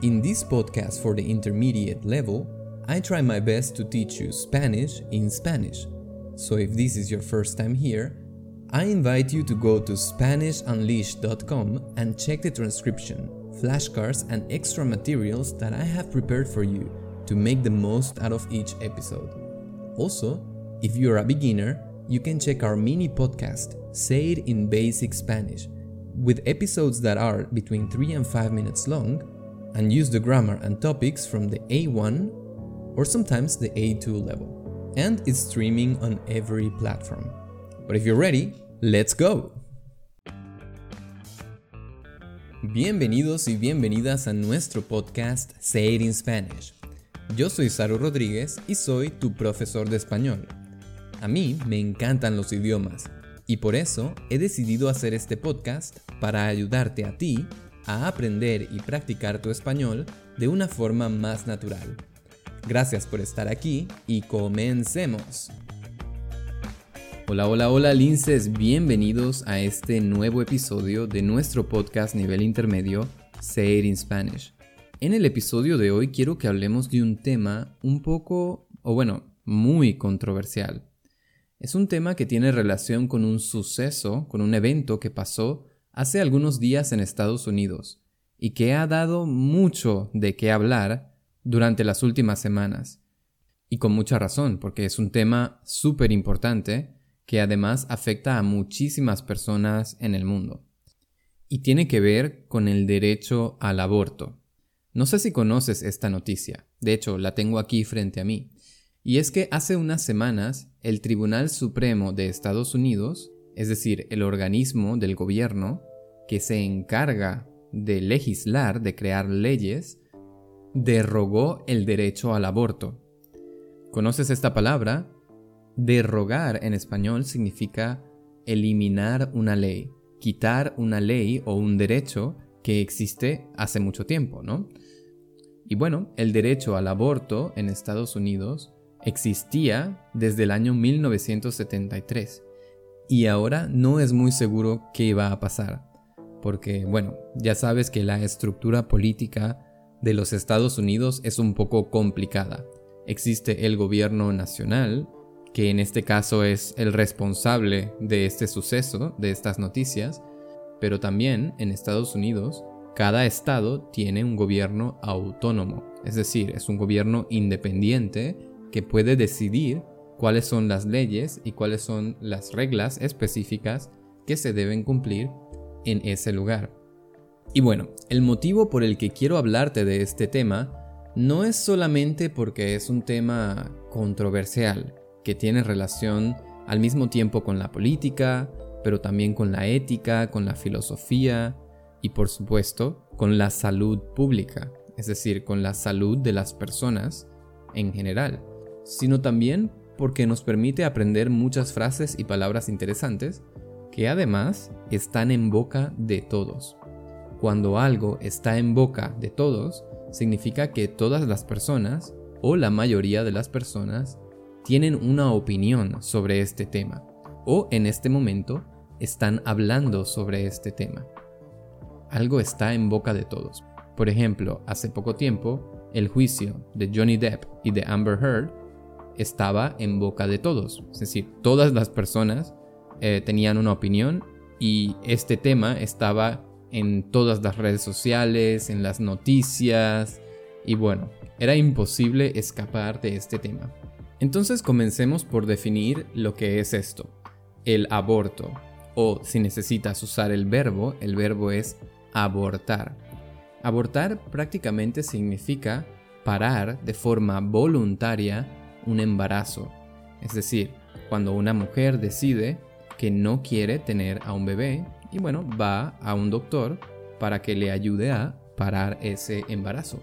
In this podcast for the intermediate level, I try my best to teach you Spanish in Spanish. So if this is your first time here, I invite you to go to SpanishUnleashed.com and check the transcription, flashcards, and extra materials that I have prepared for you to make the most out of each episode. Also, if you're a beginner, you can check our mini podcast, Say It in Basic Spanish, with episodes that are between 3 and 5 minutes long, and use the grammar and topics from the A1 or sometimes the A2 level. And it's streaming on every platform. But if you're ready, let's go! Bienvenidos y bienvenidas a nuestro podcast Say It in Spanish. Yo soy Saru Rodríguez y soy tu profesor de español. A mí me encantan los idiomas y por eso he decidido hacer este podcast para ayudarte a ti a aprender y practicar tu español de una forma más natural. Gracias por estar aquí y comencemos. Hola, hola, hola linces, bienvenidos a este nuevo episodio de nuestro podcast nivel intermedio Say It in Spanish. En el episodio de hoy quiero que hablemos de un tema un poco, o bueno, muy controversial. Es un tema que tiene relación con un suceso, con un evento que pasó hace algunos días en Estados Unidos y que ha dado mucho de qué hablar durante las últimas semanas. Y con mucha razón, porque es un tema súper importante que además afecta a muchísimas personas en el mundo. Y tiene que ver con el derecho al aborto. No sé si conoces esta noticia, de hecho la tengo aquí frente a mí. Y es que hace unas semanas el Tribunal Supremo de Estados Unidos, es decir, el organismo del gobierno, que se encarga de legislar, de crear leyes, derogó el derecho al aborto. ¿Conoces esta palabra? Derrogar en español significa eliminar una ley, quitar una ley o un derecho que existe hace mucho tiempo, ¿no? Y bueno, el derecho al aborto en Estados Unidos existía desde el año 1973 y ahora no es muy seguro qué va a pasar porque bueno, ya sabes que la estructura política de los Estados Unidos es un poco complicada. Existe el gobierno nacional, que en este caso es el responsable de este suceso, de estas noticias, pero también en Estados Unidos cada estado tiene un gobierno autónomo, es decir, es un gobierno independiente que puede decidir cuáles son las leyes y cuáles son las reglas específicas que se deben cumplir en ese lugar. Y bueno, el motivo por el que quiero hablarte de este tema no es solamente porque es un tema controversial, que tiene relación al mismo tiempo con la política, pero también con la ética, con la filosofía y por supuesto con la salud pública, es decir, con la salud de las personas en general, sino también porque nos permite aprender muchas frases y palabras interesantes que además están en boca de todos. Cuando algo está en boca de todos, significa que todas las personas, o la mayoría de las personas, tienen una opinión sobre este tema, o en este momento están hablando sobre este tema. Algo está en boca de todos. Por ejemplo, hace poco tiempo, el juicio de Johnny Depp y de Amber Heard estaba en boca de todos. Es decir, todas las personas eh, tenían una opinión y este tema estaba en todas las redes sociales, en las noticias y bueno, era imposible escapar de este tema. Entonces comencemos por definir lo que es esto, el aborto, o si necesitas usar el verbo, el verbo es abortar. Abortar prácticamente significa parar de forma voluntaria un embarazo, es decir, cuando una mujer decide que no quiere tener a un bebé y bueno, va a un doctor para que le ayude a parar ese embarazo.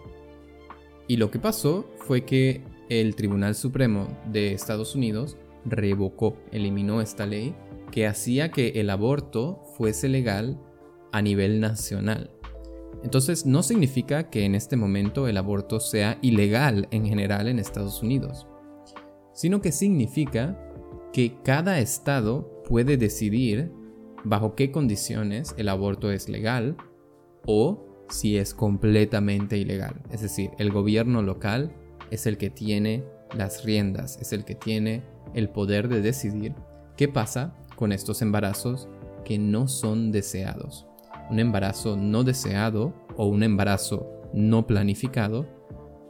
Y lo que pasó fue que el Tribunal Supremo de Estados Unidos revocó, eliminó esta ley que hacía que el aborto fuese legal a nivel nacional. Entonces no significa que en este momento el aborto sea ilegal en general en Estados Unidos, sino que significa que cada estado puede decidir bajo qué condiciones el aborto es legal o si es completamente ilegal. Es decir, el gobierno local es el que tiene las riendas, es el que tiene el poder de decidir qué pasa con estos embarazos que no son deseados. Un embarazo no deseado o un embarazo no planificado,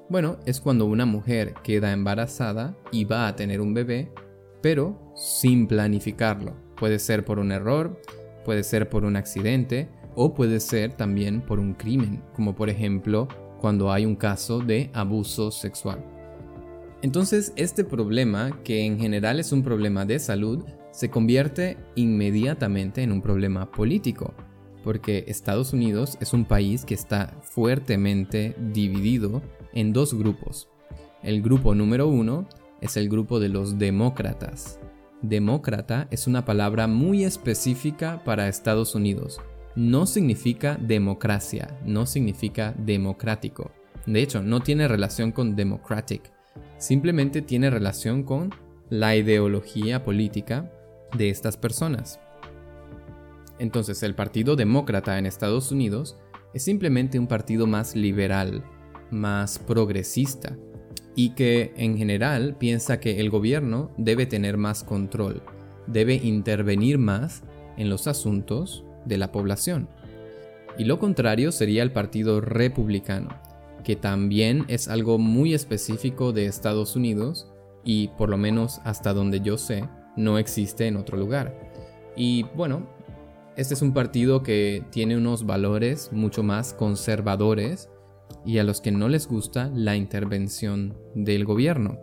bueno, es cuando una mujer queda embarazada y va a tener un bebé, pero sin planificarlo. Puede ser por un error, puede ser por un accidente o puede ser también por un crimen, como por ejemplo cuando hay un caso de abuso sexual. Entonces este problema, que en general es un problema de salud, se convierte inmediatamente en un problema político, porque Estados Unidos es un país que está fuertemente dividido en dos grupos. El grupo número uno es el grupo de los demócratas. Demócrata es una palabra muy específica para Estados Unidos, no significa democracia, no significa democrático. De hecho, no tiene relación con democratic, simplemente tiene relación con la ideología política de estas personas. Entonces, el Partido Demócrata en Estados Unidos es simplemente un partido más liberal, más progresista, y que en general piensa que el gobierno debe tener más control, debe intervenir más en los asuntos de la población. Y lo contrario sería el Partido Republicano, que también es algo muy específico de Estados Unidos y por lo menos hasta donde yo sé, no existe en otro lugar. Y bueno, este es un partido que tiene unos valores mucho más conservadores y a los que no les gusta la intervención del gobierno.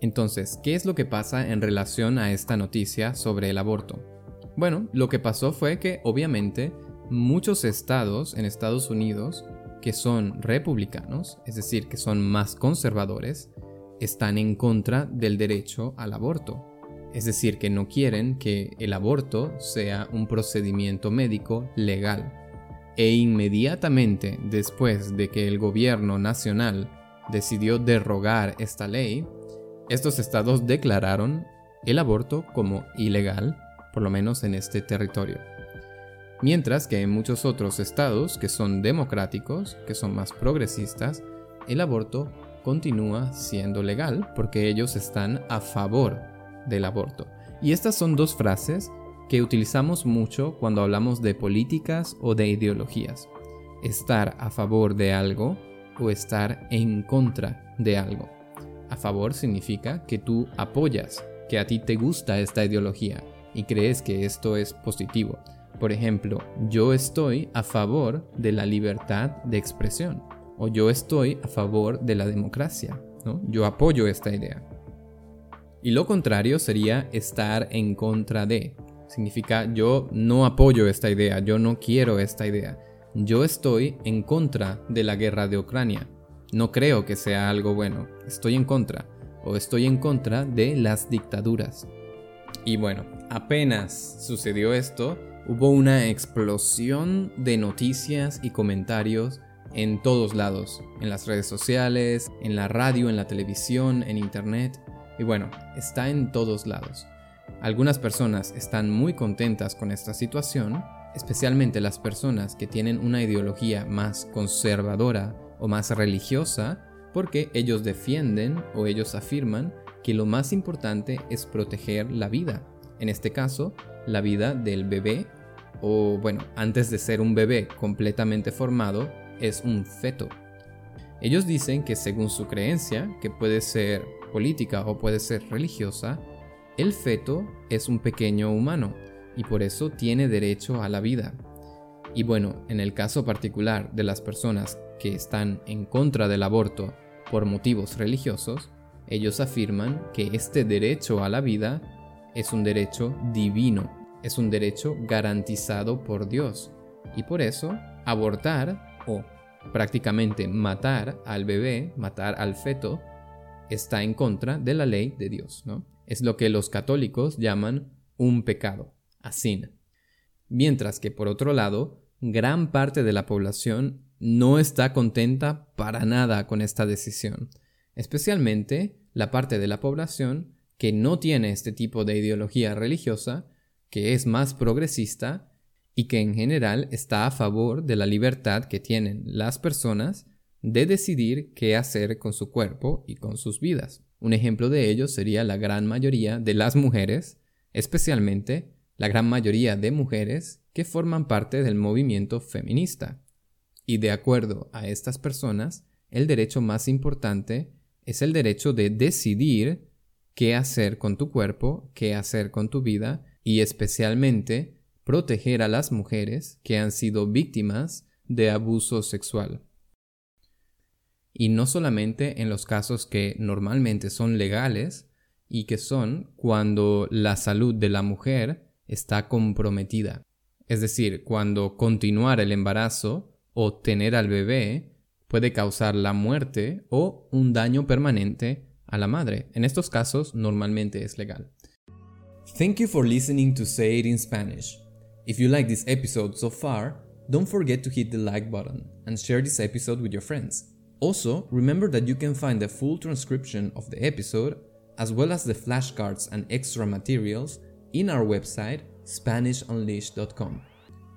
Entonces, ¿qué es lo que pasa en relación a esta noticia sobre el aborto? Bueno, lo que pasó fue que obviamente muchos estados en Estados Unidos que son republicanos, es decir, que son más conservadores, están en contra del derecho al aborto. Es decir, que no quieren que el aborto sea un procedimiento médico legal. E inmediatamente después de que el gobierno nacional decidió derrogar esta ley, estos estados declararon el aborto como ilegal por lo menos en este territorio. Mientras que en muchos otros estados que son democráticos, que son más progresistas, el aborto continúa siendo legal porque ellos están a favor del aborto. Y estas son dos frases que utilizamos mucho cuando hablamos de políticas o de ideologías. Estar a favor de algo o estar en contra de algo. A favor significa que tú apoyas, que a ti te gusta esta ideología, y crees que esto es positivo. Por ejemplo, yo estoy a favor de la libertad de expresión o yo estoy a favor de la democracia. ¿no? Yo apoyo esta idea. Y lo contrario sería estar en contra de. Significa yo no apoyo esta idea, yo no quiero esta idea. Yo estoy en contra de la guerra de Ucrania. No creo que sea algo bueno. Estoy en contra. O estoy en contra de las dictaduras. Y bueno, apenas sucedió esto, hubo una explosión de noticias y comentarios en todos lados, en las redes sociales, en la radio, en la televisión, en internet, y bueno, está en todos lados. Algunas personas están muy contentas con esta situación, especialmente las personas que tienen una ideología más conservadora o más religiosa, porque ellos defienden o ellos afirman que lo más importante es proteger la vida. En este caso, la vida del bebé, o bueno, antes de ser un bebé completamente formado, es un feto. Ellos dicen que según su creencia, que puede ser política o puede ser religiosa, el feto es un pequeño humano y por eso tiene derecho a la vida. Y bueno, en el caso particular de las personas que están en contra del aborto por motivos religiosos, ellos afirman que este derecho a la vida es un derecho divino, es un derecho garantizado por Dios. Y por eso, abortar o prácticamente matar al bebé, matar al feto, está en contra de la ley de Dios, ¿no? Es lo que los católicos llaman un pecado, sin. Mientras que por otro lado, gran parte de la población no está contenta para nada con esta decisión especialmente la parte de la población que no tiene este tipo de ideología religiosa, que es más progresista y que en general está a favor de la libertad que tienen las personas de decidir qué hacer con su cuerpo y con sus vidas. Un ejemplo de ello sería la gran mayoría de las mujeres, especialmente la gran mayoría de mujeres que forman parte del movimiento feminista. Y de acuerdo a estas personas, el derecho más importante es el derecho de decidir qué hacer con tu cuerpo, qué hacer con tu vida y especialmente proteger a las mujeres que han sido víctimas de abuso sexual. Y no solamente en los casos que normalmente son legales y que son cuando la salud de la mujer está comprometida. Es decir, cuando continuar el embarazo o tener al bebé puede causar la muerte o un daño permanente a la madre. En estos casos normalmente es legal. Thank you for listening to Say It in Spanish. If you like this episode so far, don't forget to hit the like button and share this episode with your friends. Also, remember that you can find the full transcription of the episode as well as the flashcards and extra materials in our website SpanishUnleashed.com.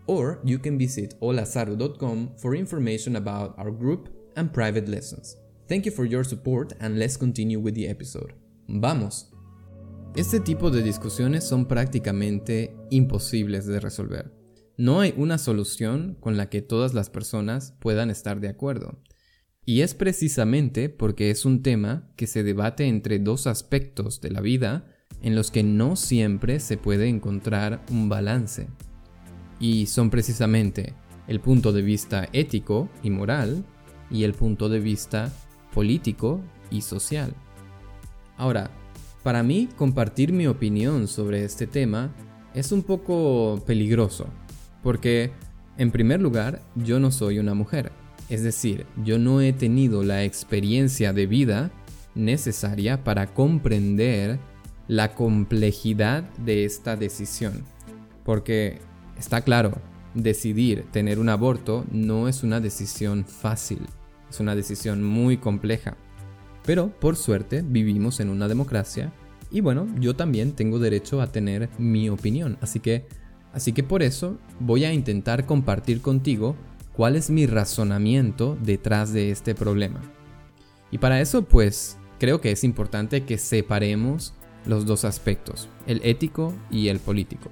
Or you can visit holasaru.com for information about our group and private lessons. Thank you for your support and let's continue with the episode. ¡Vamos! Este tipo de discusiones son prácticamente imposibles de resolver. No hay una solución con la que todas las personas puedan estar de acuerdo. Y es precisamente porque es un tema que se debate entre dos aspectos de la vida en los que no siempre se puede encontrar un balance. Y son precisamente el punto de vista ético y moral y el punto de vista político y social. Ahora, para mí compartir mi opinión sobre este tema es un poco peligroso, porque en primer lugar yo no soy una mujer, es decir, yo no he tenido la experiencia de vida necesaria para comprender la complejidad de esta decisión. Porque está claro, decidir tener un aborto no es una decisión fácil, es una decisión muy compleja. Pero por suerte vivimos en una democracia y bueno, yo también tengo derecho a tener mi opinión, así que así que por eso voy a intentar compartir contigo cuál es mi razonamiento detrás de este problema. Y para eso pues creo que es importante que separemos los dos aspectos, el ético y el político.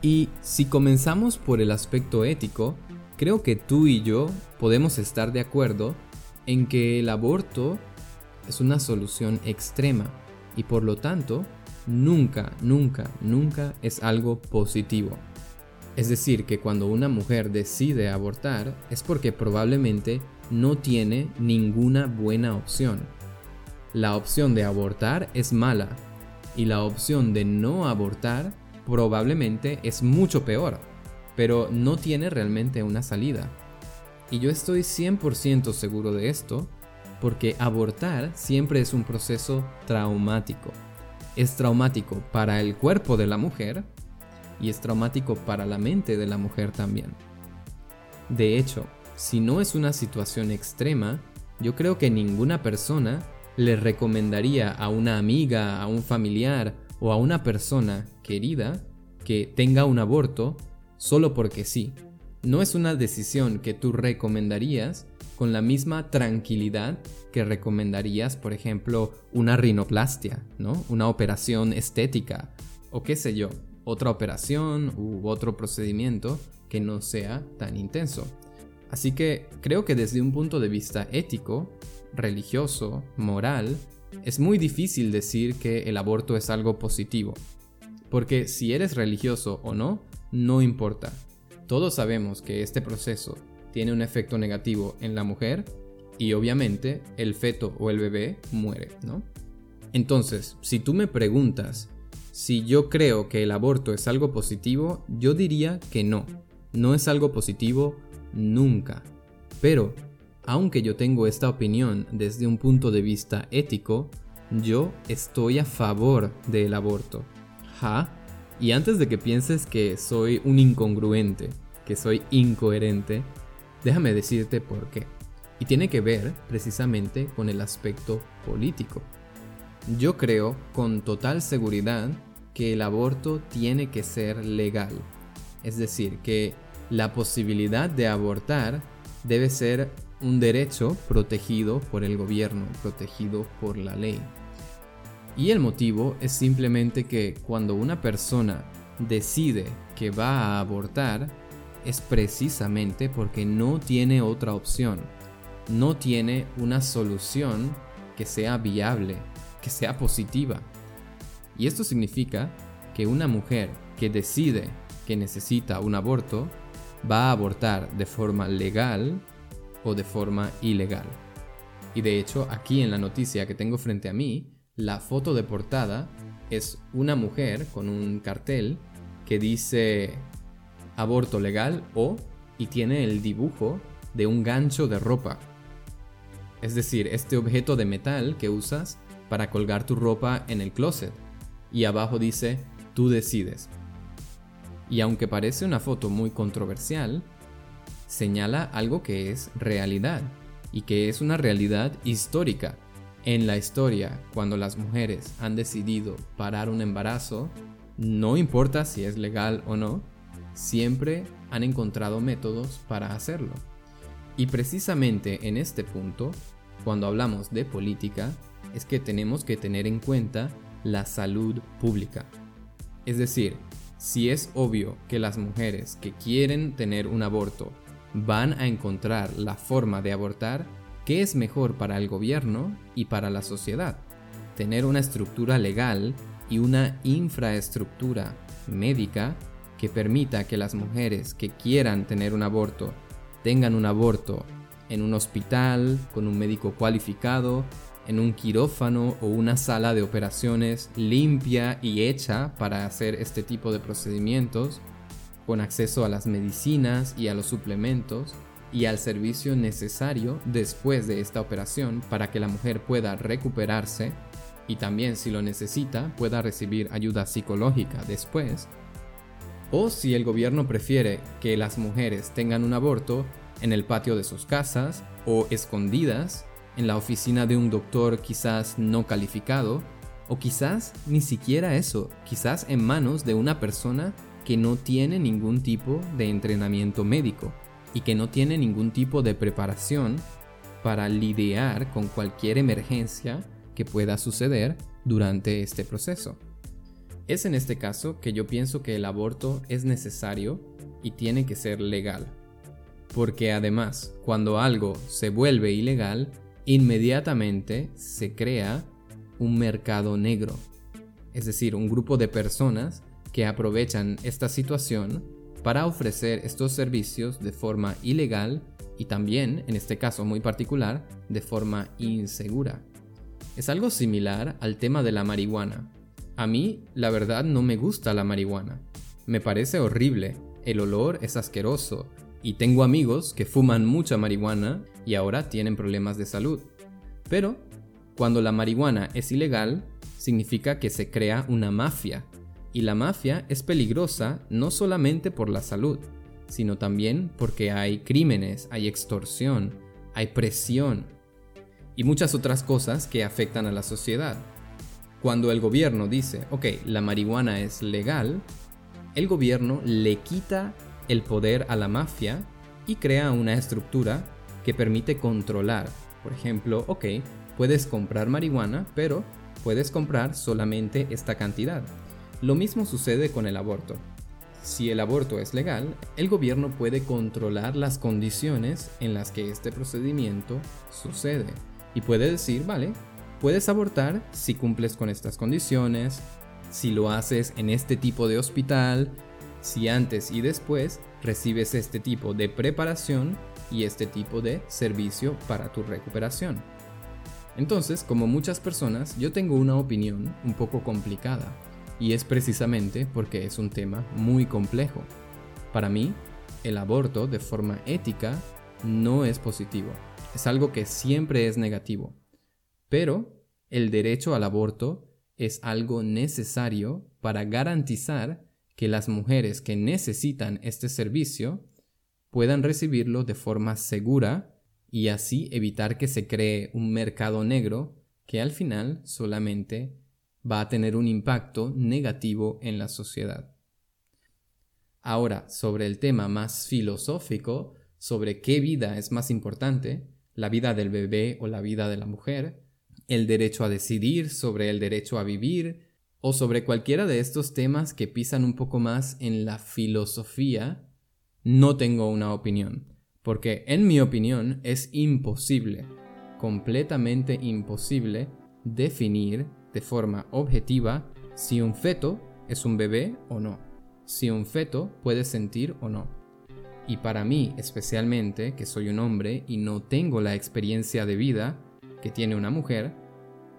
Y si comenzamos por el aspecto ético, creo que tú y yo podemos estar de acuerdo en que el aborto es una solución extrema y por lo tanto nunca, nunca, nunca es algo positivo. Es decir, que cuando una mujer decide abortar es porque probablemente no tiene ninguna buena opción. La opción de abortar es mala y la opción de no abortar probablemente es mucho peor, pero no tiene realmente una salida. Y yo estoy 100% seguro de esto porque abortar siempre es un proceso traumático. Es traumático para el cuerpo de la mujer y es traumático para la mente de la mujer también. De hecho, si no es una situación extrema, yo creo que ninguna persona le recomendaría a una amiga, a un familiar o a una persona querida que tenga un aborto solo porque sí. No es una decisión que tú recomendarías con la misma tranquilidad que recomendarías, por ejemplo, una rinoplastia, ¿no? Una operación estética o qué sé yo, otra operación u otro procedimiento que no sea tan intenso. Así que creo que desde un punto de vista ético, religioso, moral, es muy difícil decir que el aborto es algo positivo. Porque si eres religioso o no, no importa. Todos sabemos que este proceso tiene un efecto negativo en la mujer y obviamente el feto o el bebé muere, ¿no? Entonces, si tú me preguntas si yo creo que el aborto es algo positivo, yo diría que no. No es algo positivo nunca. Pero aunque yo tengo esta opinión desde un punto de vista ético, yo estoy a favor del aborto. ¿Ja? Y antes de que pienses que soy un incongruente, que soy incoherente, déjame decirte por qué. Y tiene que ver precisamente con el aspecto político. Yo creo con total seguridad que el aborto tiene que ser legal. Es decir, que la posibilidad de abortar debe ser un derecho protegido por el gobierno, protegido por la ley. Y el motivo es simplemente que cuando una persona decide que va a abortar, es precisamente porque no tiene otra opción, no tiene una solución que sea viable, que sea positiva. Y esto significa que una mujer que decide que necesita un aborto va a abortar de forma legal o de forma ilegal. Y de hecho, aquí en la noticia que tengo frente a mí, la foto de portada es una mujer con un cartel que dice aborto legal o y tiene el dibujo de un gancho de ropa. Es decir, este objeto de metal que usas para colgar tu ropa en el closet. Y abajo dice, tú decides. Y aunque parece una foto muy controversial, señala algo que es realidad y que es una realidad histórica en la historia, cuando las mujeres han decidido parar un embarazo, no importa si es legal o no, siempre han encontrado métodos para hacerlo. Y precisamente en este punto, cuando hablamos de política, es que tenemos que tener en cuenta la salud pública. Es decir, si es obvio que las mujeres que quieren tener un aborto van a encontrar la forma de abortar, ¿Qué es mejor para el gobierno y para la sociedad? Tener una estructura legal y una infraestructura médica que permita que las mujeres que quieran tener un aborto tengan un aborto en un hospital con un médico cualificado, en un quirófano o una sala de operaciones limpia y hecha para hacer este tipo de procedimientos, con acceso a las medicinas y a los suplementos, y al servicio necesario después de esta operación para que la mujer pueda recuperarse y también si lo necesita pueda recibir ayuda psicológica después. O si el gobierno prefiere que las mujeres tengan un aborto en el patio de sus casas o escondidas en la oficina de un doctor quizás no calificado o quizás ni siquiera eso, quizás en manos de una persona que no tiene ningún tipo de entrenamiento médico y que no tiene ningún tipo de preparación para lidiar con cualquier emergencia que pueda suceder durante este proceso. Es en este caso que yo pienso que el aborto es necesario y tiene que ser legal. Porque además, cuando algo se vuelve ilegal, inmediatamente se crea un mercado negro. Es decir, un grupo de personas que aprovechan esta situación para ofrecer estos servicios de forma ilegal y también, en este caso muy particular, de forma insegura. Es algo similar al tema de la marihuana. A mí, la verdad, no me gusta la marihuana. Me parece horrible, el olor es asqueroso, y tengo amigos que fuman mucha marihuana y ahora tienen problemas de salud. Pero, cuando la marihuana es ilegal, significa que se crea una mafia y la mafia es peligrosa no solamente por la salud, sino también porque hay crímenes, hay extorsión, hay presión y muchas otras cosas que afectan a la sociedad. Cuando el gobierno dice, ok, la marihuana es legal, el gobierno le quita el poder a la mafia y crea una estructura que permite controlar. Por ejemplo, ok, puedes comprar marihuana, pero puedes comprar solamente esta cantidad. Lo mismo sucede con el aborto. Si el aborto es legal, el gobierno puede controlar las condiciones en las que este procedimiento sucede y puede decir, vale, puedes abortar si cumples con estas condiciones, si lo haces en este tipo de hospital, si antes y después recibes este tipo de preparación y este tipo de servicio para tu recuperación. Entonces, como muchas personas, yo tengo una opinión un poco complicada y es precisamente porque es un tema muy complejo. Para mí, el aborto de forma ética no es positivo. Es algo que siempre es negativo. Pero el derecho al aborto es algo necesario para garantizar que las mujeres que necesitan este servicio puedan recibirlo de forma segura y así evitar que se cree un mercado negro que al final solamente va a tener un impacto negativo en la sociedad. Ahora, sobre el tema más filosófico, sobre qué vida es más importante, la vida del bebé o la vida de la mujer, el derecho a decidir sobre el derecho a vivir, o sobre cualquiera de estos temas que pisan un poco más en la filosofía, no tengo una opinión, porque en mi opinión es imposible, completamente imposible, definir de forma objetiva si un feto es un bebé o no, si un feto puede sentir o no. Y para mí, especialmente, que soy un hombre y no tengo la experiencia de vida que tiene una mujer,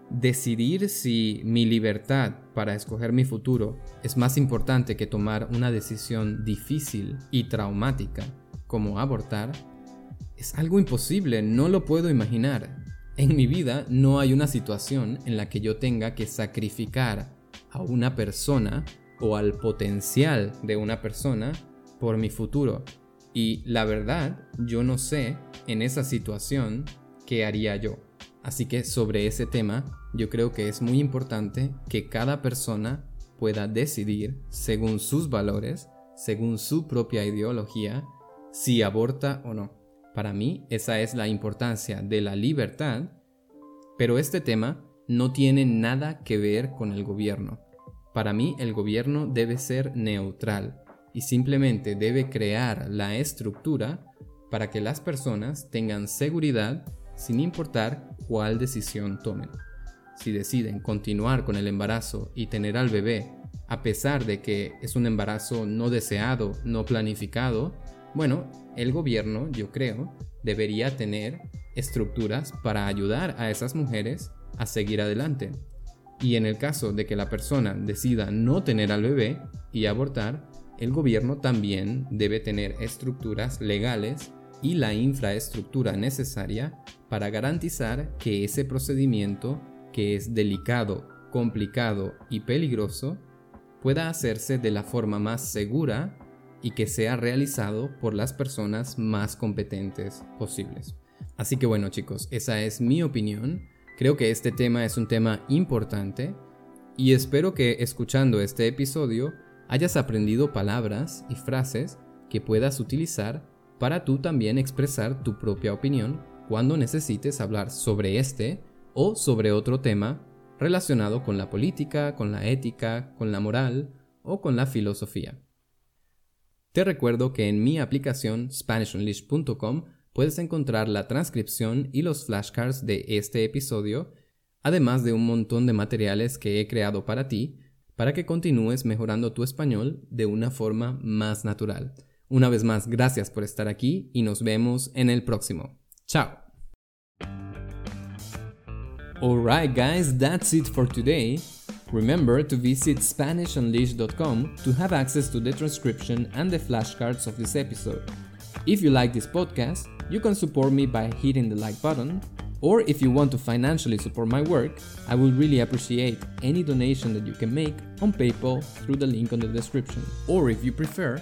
decidir si mi libertad para escoger mi futuro es más importante que tomar una decisión difícil y traumática como abortar, es algo imposible, no lo puedo imaginar. En mi vida no hay una situación en la que yo tenga que sacrificar a una persona o al potencial de una persona por mi futuro. Y la verdad, yo no sé en esa situación qué haría yo. Así que sobre ese tema, yo creo que es muy importante que cada persona pueda decidir según sus valores, según su propia ideología, si aborta o no. Para mí esa es la importancia de la libertad, pero este tema no tiene nada que ver con el gobierno. Para mí el gobierno debe ser neutral y simplemente debe crear la estructura para que las personas tengan seguridad sin importar cuál decisión tomen. Si deciden continuar con el embarazo y tener al bebé, a pesar de que es un embarazo no deseado, no planificado, bueno, el gobierno, yo creo, debería tener estructuras para ayudar a esas mujeres a seguir adelante. Y en el caso de que la persona decida no tener al bebé y abortar, el gobierno también debe tener estructuras legales y la infraestructura necesaria para garantizar que ese procedimiento, que es delicado, complicado y peligroso, pueda hacerse de la forma más segura y que sea realizado por las personas más competentes posibles. Así que bueno chicos, esa es mi opinión. Creo que este tema es un tema importante y espero que escuchando este episodio hayas aprendido palabras y frases que puedas utilizar para tú también expresar tu propia opinión cuando necesites hablar sobre este o sobre otro tema relacionado con la política, con la ética, con la moral o con la filosofía. Te recuerdo que en mi aplicación SpanishUnleashed.com puedes encontrar la transcripción y los flashcards de este episodio, además de un montón de materiales que he creado para ti, para que continúes mejorando tu español de una forma más natural. Una vez más, gracias por estar aquí y nos vemos en el próximo. Chao. Alright guys, that's it for today. Remember to visit SpanishUnleashed.com to have access to the transcription and the flashcards of this episode. If you like this podcast, you can support me by hitting the like button, or if you want to financially support my work, I would really appreciate any donation that you can make on PayPal through the link on the description. Or if you prefer,